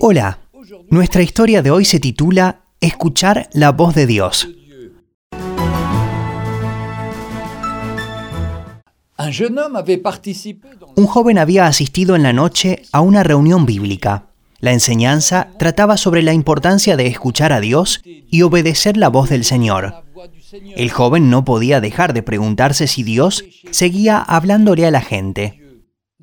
Hola, nuestra historia de hoy se titula Escuchar la voz de Dios. Un joven había asistido en la noche a una reunión bíblica. La enseñanza trataba sobre la importancia de escuchar a Dios y obedecer la voz del Señor. El joven no podía dejar de preguntarse si Dios seguía hablándole a la gente.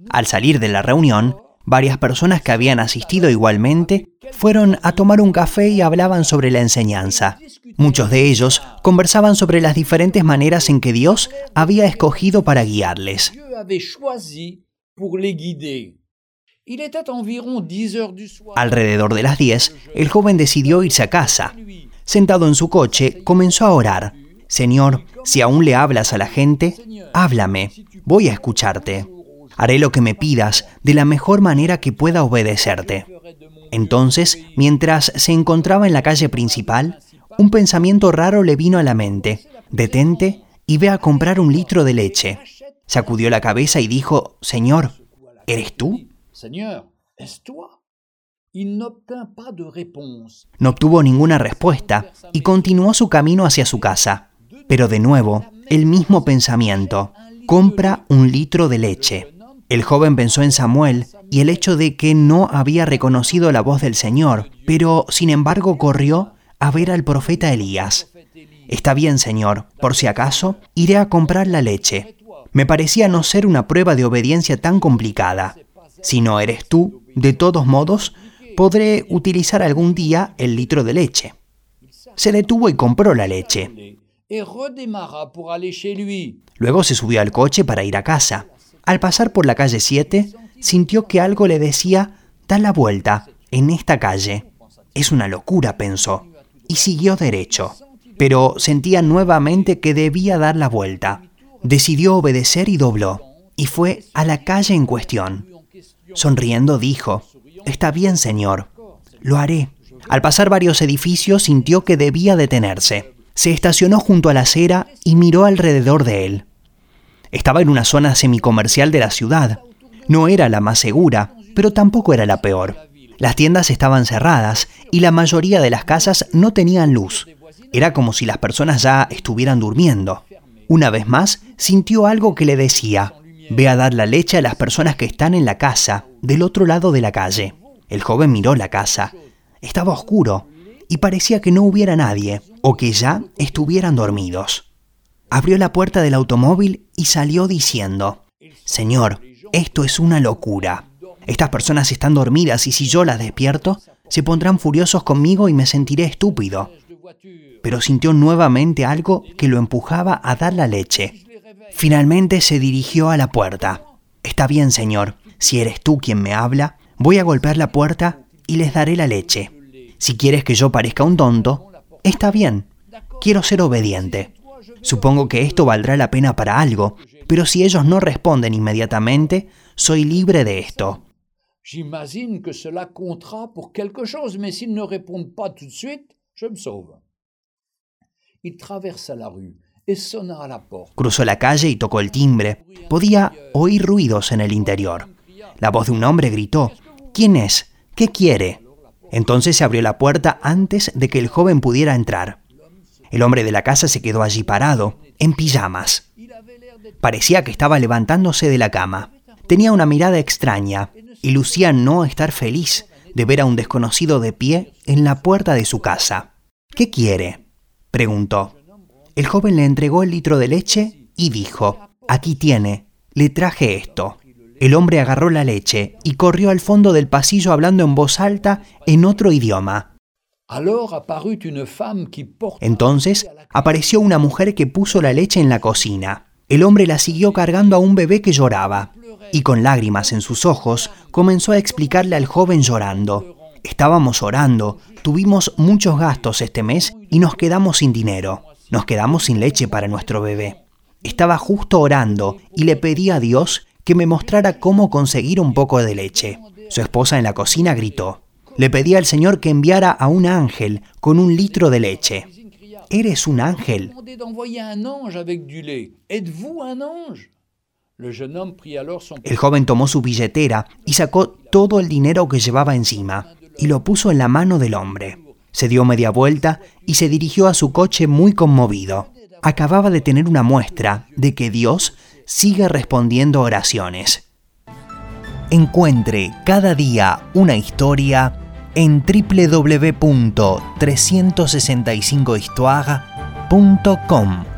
Al salir de la reunión, varias personas que habían asistido igualmente fueron a tomar un café y hablaban sobre la enseñanza. Muchos de ellos conversaban sobre las diferentes maneras en que Dios había escogido para guiarles. Alrededor de las 10, el joven decidió irse a casa. Sentado en su coche, comenzó a orar. Señor, si aún le hablas a la gente, háblame, voy a escucharte. Haré lo que me pidas de la mejor manera que pueda obedecerte. Entonces, mientras se encontraba en la calle principal, un pensamiento raro le vino a la mente. Detente y ve a comprar un litro de leche. Sacudió la cabeza y dijo, Señor, ¿eres tú? No obtuvo ninguna respuesta y continuó su camino hacia su casa. Pero de nuevo, el mismo pensamiento. Compra un litro de leche. El joven pensó en Samuel y el hecho de que no había reconocido la voz del Señor, pero sin embargo corrió a ver al profeta Elías. Está bien, Señor, por si acaso, iré a comprar la leche. Me parecía no ser una prueba de obediencia tan complicada. Si no eres tú, de todos modos, podré utilizar algún día el litro de leche. Se detuvo y compró la leche. Luego se subió al coche para ir a casa. Al pasar por la calle 7, sintió que algo le decía, da la vuelta, en esta calle. Es una locura, pensó, y siguió derecho. Pero sentía nuevamente que debía dar la vuelta. Decidió obedecer y dobló, y fue a la calle en cuestión. Sonriendo dijo, Está bien, señor, lo haré. Al pasar varios edificios sintió que debía detenerse. Se estacionó junto a la acera y miró alrededor de él. Estaba en una zona semicomercial de la ciudad. No era la más segura, pero tampoco era la peor. Las tiendas estaban cerradas y la mayoría de las casas no tenían luz. Era como si las personas ya estuvieran durmiendo. Una vez más, sintió algo que le decía, ve a dar la leche a las personas que están en la casa, del otro lado de la calle. El joven miró la casa. Estaba oscuro y parecía que no hubiera nadie o que ya estuvieran dormidos abrió la puerta del automóvil y salió diciendo, Señor, esto es una locura. Estas personas están dormidas y si yo las despierto, se pondrán furiosos conmigo y me sentiré estúpido. Pero sintió nuevamente algo que lo empujaba a dar la leche. Finalmente se dirigió a la puerta. Está bien, Señor, si eres tú quien me habla, voy a golpear la puerta y les daré la leche. Si quieres que yo parezca un tonto, está bien, quiero ser obediente. Supongo que esto valdrá la pena para algo, pero si ellos no responden inmediatamente, soy libre de esto. J'imagine que cela comptera pour quelque chose, mais s'ils ne répondent pas tout de suite, je me sauve. Il traversa la rue et sonna à la porte. Cruzó la calle y tocó el timbre. Podía oír ruidos en el interior. La voz de un hombre gritó, ¿Quién es? ¿Qué quiere? Entonces se abrió la puerta antes de que el joven pudiera entrar. El hombre de la casa se quedó allí parado, en pijamas. Parecía que estaba levantándose de la cama. Tenía una mirada extraña y lucía no estar feliz de ver a un desconocido de pie en la puerta de su casa. ¿Qué quiere? preguntó. El joven le entregó el litro de leche y dijo, Aquí tiene, le traje esto. El hombre agarró la leche y corrió al fondo del pasillo hablando en voz alta en otro idioma. Entonces apareció una mujer que puso la leche en la cocina. El hombre la siguió cargando a un bebé que lloraba, y con lágrimas en sus ojos comenzó a explicarle al joven llorando. Estábamos orando, tuvimos muchos gastos este mes y nos quedamos sin dinero. Nos quedamos sin leche para nuestro bebé. Estaba justo orando y le pedí a Dios que me mostrara cómo conseguir un poco de leche. Su esposa en la cocina gritó, le pedí al Señor que enviara a un ángel con un litro de leche. ¿Eres un ángel? El joven tomó su billetera y sacó todo el dinero que llevaba encima. y lo puso en la mano del hombre. Se dio media vuelta y se dirigió a su coche muy conmovido. Acababa de tener una muestra de que Dios sigue respondiendo oraciones. Encuentre cada día una historia en www.365histoire.com.